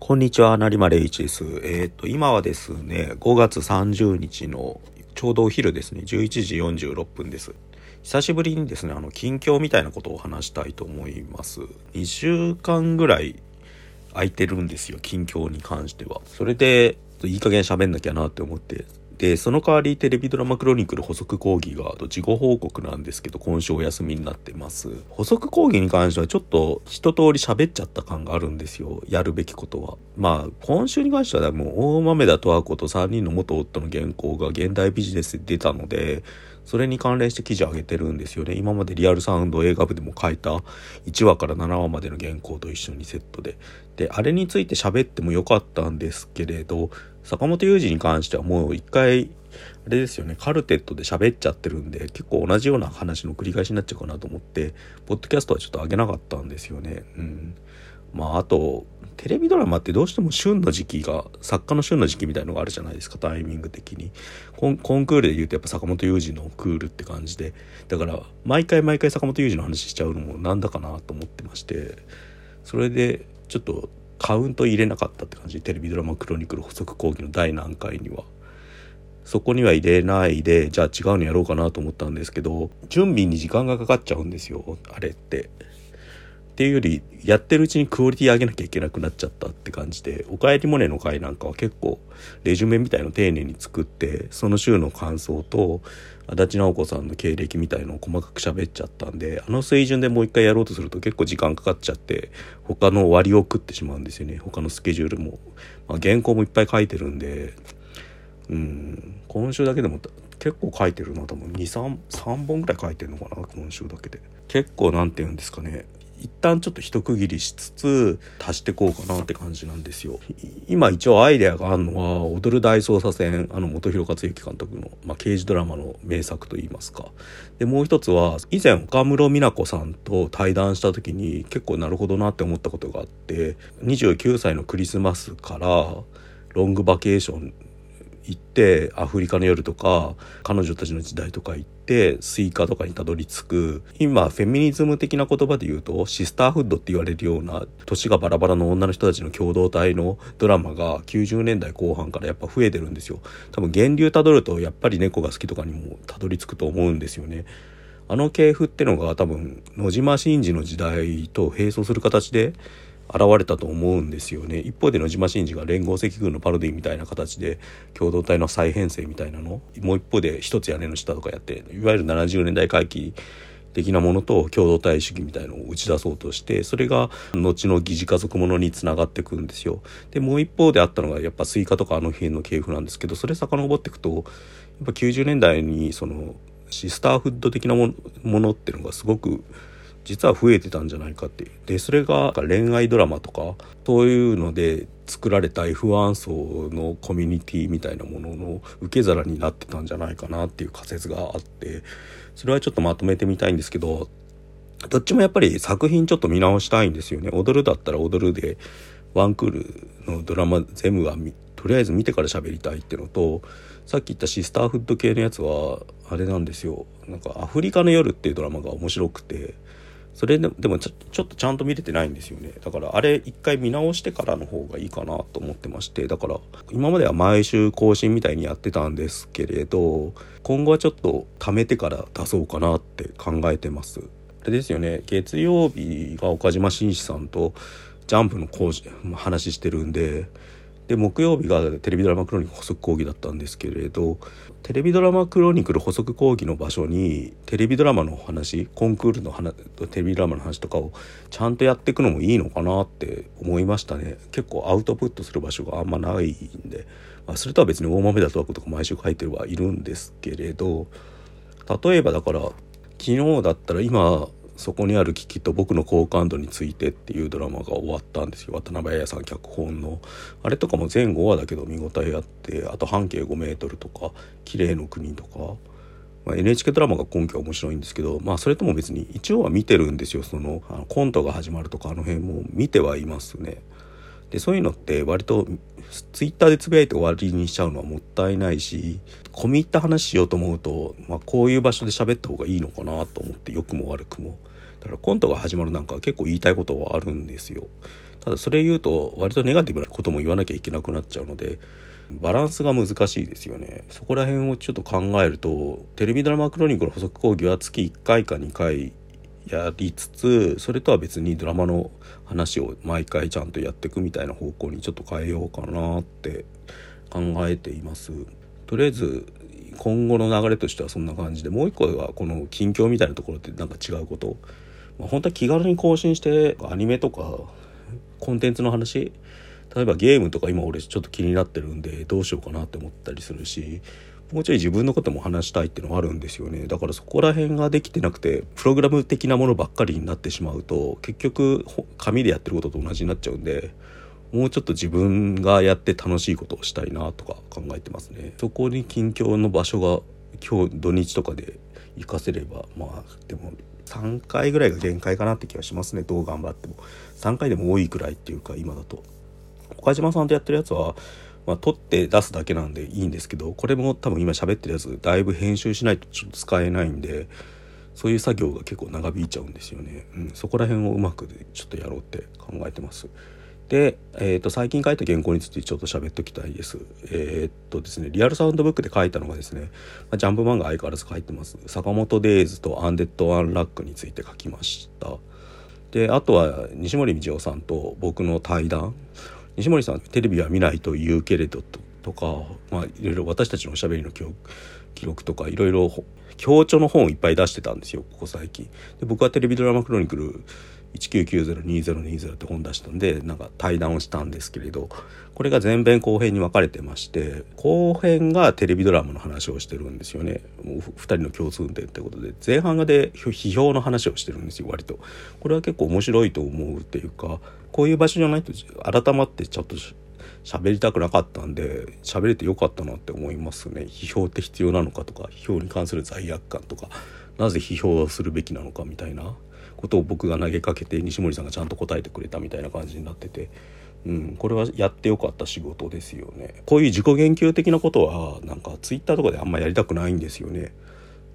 こんにちは、成丸一です。えっ、ー、と、今はですね、5月30日のちょうどお昼ですね、11時46分です。久しぶりにですね、あの、近況みたいなことを話したいと思います。2週間ぐらい空いてるんですよ、近況に関しては。それで、いい加減喋んなきゃなって思ってで、その代わりテレビドラマクロニクル補足講義があと事後報告なんですけど、今週お休みになってます。補足講義に関してはちょっと一通り喋っちゃった感があるんですよ。やるべきことは。まあ、今週に関してはもう大豆田十和子と3人の元夫の原稿が現代ビジネスで出たので、それに関連して記事上げてるんですよね。今までリアルサウンド映画部でも書いた1話から7話までの原稿と一緒にセットで。で、あれについて喋ってもよかったんですけれど、坂本雄二に関してはもう一回、あれですよね、カルテットで喋っちゃってるんで、結構同じような話の繰り返しになっちゃうかなと思って、ポッドキャストはちょっと上げなかったんですよね。うん。まあ、あと、テレビドラマってどうしても旬の時期が、作家の旬の時期みたいのがあるじゃないですか、タイミング的に。コンコンクールで言うとやっぱ坂本雄二のクールって感じで。だから、毎回毎回坂本雄二の話しちゃうのもなんだかなと思ってまして、それで、ちょっとカウント入れなかったって感じテレビドラマクロニクル補足講義の第何回には。そこには入れないで、じゃあ違うのやろうかなと思ったんですけど、準備に時間がかかっちゃうんですよ、あれって。っていうよりやってるうちにクオリティ上げなきゃいけなくなっちゃったって感じで「おかえりモネ」の回なんかは結構レジュメみたいの丁寧に作ってその週の感想と足立直子さんの経歴みたいのを細かく喋っちゃったんであの水準でもう一回やろうとすると結構時間かかっちゃって他の割を食ってしまうんですよね。他のスケジュールも、まあ、原稿もいっぱい書いてるんでうん。今週だけでも結構書いてるな多分23本ぐらい書いてるのかな今週だけで。結構何て言うんですかね。一旦ちょっと一区切りしつつ足してこうかなって感じなんですよ。今一応アイデアがあるのは「踊る大捜査線」あの本広克行監督の、まあ、刑事ドラマの名作といいますか。でもう一つは以前岡室美奈子さんと対談した時に結構なるほどなって思ったことがあって29歳のクリスマスからロングバケーション行ってアフリカの夜とか彼女たちの時代とか行ってスイカとかにたどり着く。今フェミニズム的な言葉で言うとシスターフッドって言われるような年がバラバラの女の人たちの共同体のドラマが90年代後半からやっぱ増えてるんですよ。多分源流たどるとやっぱり猫が好きとかにもたどり着くと思うんですよね。あの系譜ってのが多分野島真司の時代と並走する形で現れたと思うんですよね一方で野島真司が連合赤軍のパロディみたいな形で共同体の再編成みたいなのもう一方で一つ屋根の下とかやっていわゆる70年代回帰的なものと共同体主義みたいのを打ち出そうとしてそれが後の疑似家族ものにつながってくんですよ。でもう一方であったのがやっぱスイカとかあの辺の系譜なんですけどそれ遡っていくとやっぱ90年代にそのシスターフッド的なものっていうのがすごく実は増えてたんじゃないかってでそれが恋愛ドラマとかそういうので作られた F1 層のコミュニティみたいなものの受け皿になってたんじゃないかなっていう仮説があってそれはちょっとまとめてみたいんですけどどっちもやっぱり作品ちょっと見直したいんですよね。踊るだったら踊るでワンクールのドラマ全部はとりあえず見てから喋りたいっていうのとさっき言ったシスターフッド系のやつはあれなんですよなんか「アフリカの夜」っていうドラマが面白くてそれででもちょちょっとちゃんと見れてないんですよね。だからあれ一回見直してからの方がいいかなと思ってまして。だから今までは毎週更新みたいにやってたんですけれど今後はちょっと貯めてから出そうかなって考えてます。あれですよね。月曜日が岡島紳士さんとジャンプの講師話してるんでで木曜日がテレビドラマクロニクル補足講義だったんですけれどテレビドラマクロニクル補足講義の場所にテレビドラマの話コンクールの話テレビドラマの話とかをちゃんとやっていくのもいいのかなって思いましたね。結構アウトプットする場所があんまないんで、まあ、それとは別に大豆だとはことか毎週書いてはいるんですけれど例えばだから昨日だったら今そこにある危機と僕の好感度についてっていうドラマが終わったんですよ。渡辺彩さん脚本の。あれとかも全5話だけど見応えあってあと半径5メートルとか綺麗の国とか、まあ、NHK ドラマが今期は面白いんですけどまあそれとも別に一応は見てるんですよ。そのあのコントが始まるとかあの辺も見てはいますね。でそういうのって割とツイッターでつぶやいて終わりにしちゃうのはもったいないし込み入った話しようと思うと、まあ、こういう場所で喋った方がいいのかなと思って良くも悪くも。だからコントが始まるなんか結構言いたいことはあるんですよ。ただそれ言うと割とネガティブなことも言わなきゃいけなくなっちゃうのでバランスが難しいですよね。そこら辺をちょっと考えるとテレビドラマクロニクル補足講義は月1回か2回やりつつそれとは別にドラマの話を毎回ちゃんとやっていくみたいな方向にちょっと変えようかなって考えています。とりあえず今後の流れとしてはそんな感じでもう一個はこの近況みたいなところってなんか違うこと、まあ、本当は気軽に更新してアニメとかコンテンツの話。例えばゲームとか今俺ちょっと気になってるんでどうしようかなって思ったりするしもうちょい自分のことも話したいっていうのはあるんですよね。だからそこら辺ができてなくてプログラム的なものばっかりになってしまうと結局紙でやってることと同じになっちゃうんでもうちょっと自分がやって楽しいことをしたいなとか考えてますね。そこに近況の場所が今日土日とかで行かせればまあでも3回ぐらいが限界かなって気はしますね。どう頑張っても。3回でも多いくらいっていうか今だと。岡島さんとやってるやつはまあ、撮って出すだけなんでいいんですけどこれも多分今喋ってるやつだいぶ編集しないとちょっと使えないんでそういう作業が結構長引いちゃうんですよね、うん、そこら辺をうまくちょっとやろうって考えてます。で、えー、と最近書いた原稿についてちょっと喋っておきたいです。えー、っとですねリアルサウンドブックで書いたのがですね、ま、ジャンプ漫画相変わらず書いてます。坂本デイズとアンデッド・アンラックについて書きました。であとは西森道夫さんと僕の対談。西森さんテレビは見ないと言うけれどとか、まあ、いろいろ私たちのおしゃべりの記録とかいろいろ強調の本をいっぱい出してたんですよここ最近。で僕はテレビドラマクロニクル19902020って本出したんでなんか対談をしたんですけれどこれが前編後編に分かれてまして後編がテレビドラマの話をしてるんですよね。もう2人の共通点ってことで。前半がで批評の話をしてるんですよ割と。これは結構面白いと思うっていうかこういう場所じゃないと改まってちょっと喋りたくなかったんで喋れてよかったなって思いますね。批評って必要なのかとか批評に関する罪悪感とかなぜ批評をするべきなのかみたいなことを僕が投げかけて西森さんがちゃんと答えてくれたみたいな感じになってて、うん、これはやってよかった仕事ですよね。こういう自己言及的なことはなんかツイッターとかであんまやりたくないんですよね。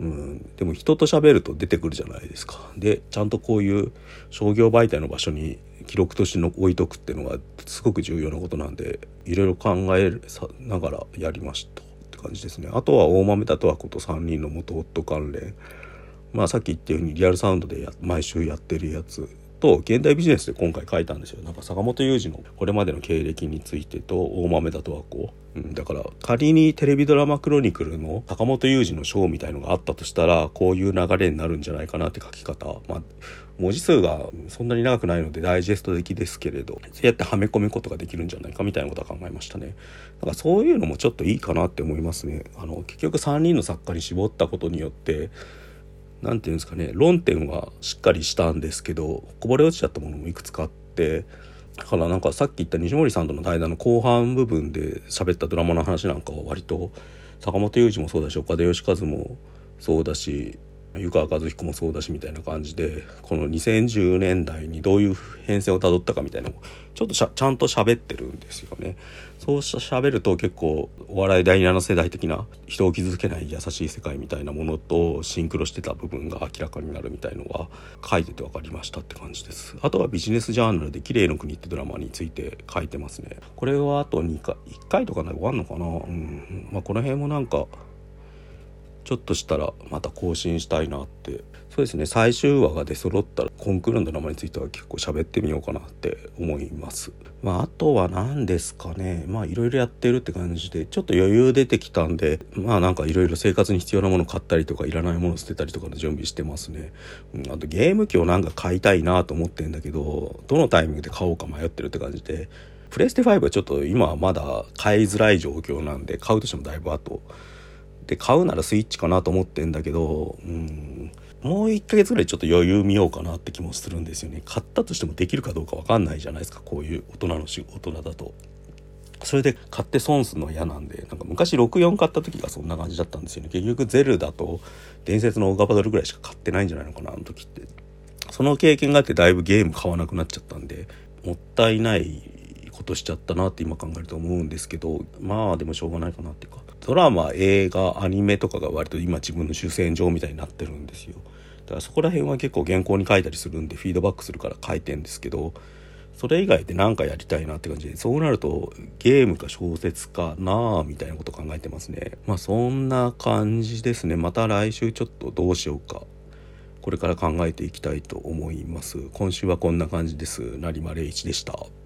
うん、でも人と喋ると出てくるじゃないですか。でちゃんとこういう商業媒体の場所に記録としての置いとくっていうのがすごく重要なことなんでいろいろ考えながらやりましたって感じですね。あとは大豆田とはこと3人の元夫関連。まあさっき言ったようにリアルサウンドで毎週やってるやつ。と現代ビジネスで今回書いたんですよ。なんか坂本雄二のこれまでの経歴についてと大豆田とはこ。う、うん、だから仮にテレビドラマクロニクルの坂本雄二の章みたいのがあったとしたらこういう流れになるんじゃないかなって書き方。まあ文字数がそんなに長くないのでダイジェスト的ですけれどそうやってはめ込むことができるんじゃないかみたいなことは考えましたね。だからそういうのもちょっといいかなって思いますね。あの結局3人の作家に絞ったことによって何て言うんですかね論点はしっかりしたんですけどこぼれ落ちちゃったものもいくつかあってだからなんかさっき言った西森さんとの対談の後半部分で喋ったドラマの話なんかは割と坂本龍二もそうだし岡田義和もそうだし湯川和彦もそうだしみたいな感じでこの2010年代にどういう変遷をたどったかみたいなのをちょっとちゃんと喋ってるんですよね。そうし喋ると結構お笑い第7世代的な人を傷つけない優しい世界みたいなものとシンクロしてた部分が明らかになるみたいのは書いてて分かりましたって感じです。あとはビジネスジャーナルで綺麗の国ってドラマについて書いてますね。これはあと2回1回とかで終わんのかな？うん。まあこの辺もなんかちょっとしたらまた更新したいなって。そうですね。最終話が出揃ったらコンクールの名前については結構喋ってみようかなって思います。まああとは何ですかね。まあいろいろやってるって感じでちょっと余裕出てきたんでまあなんかいろいろ生活に必要なもの買ったりとかいらないもの捨てたりとかの準備してますね、あとゲーム機をなんか買いたいなと思ってんだけどどのタイミングで買おうか迷ってるって感じでプレステ5はちょっと今はまだ買いづらい状況なんで買うとしてもだいぶ後で買うならスイッチかなと思ってんだけど、うん、もう1ヶ月ぐらいちょっと余裕見ようかなって気もするんですよね。買ったとしてもできるかどうか分かんないじゃないですか。こういう大人の仕大人だと。それで買って損するのは嫌なんでなんか昔64買った時がそんな感じだったんですよね。結局ゼルダと伝説のオガバドルぐらいしか買ってないんじゃないのかなあの時って。その経験があってだいぶゲーム買わなくなっちゃったんでもったいないことしちゃったなって今考えると思うんですけどまあでもしょうがないかなっていうか。ドラマ映画アニメとかが割と今自分の主戦場みたいになってるんですよ。だからそこら辺は結構原稿に書いたりするんでフィードバックするから書いてんですけどそれ以外で何かやりたいなって感じでそうなるとゲームか小説かなあみたいなこと考えてますね。まあそんな感じですね。また来週ちょっとどうしようか。これから考えていきたいと思います。今週はこんな感じです。成間礼一でした。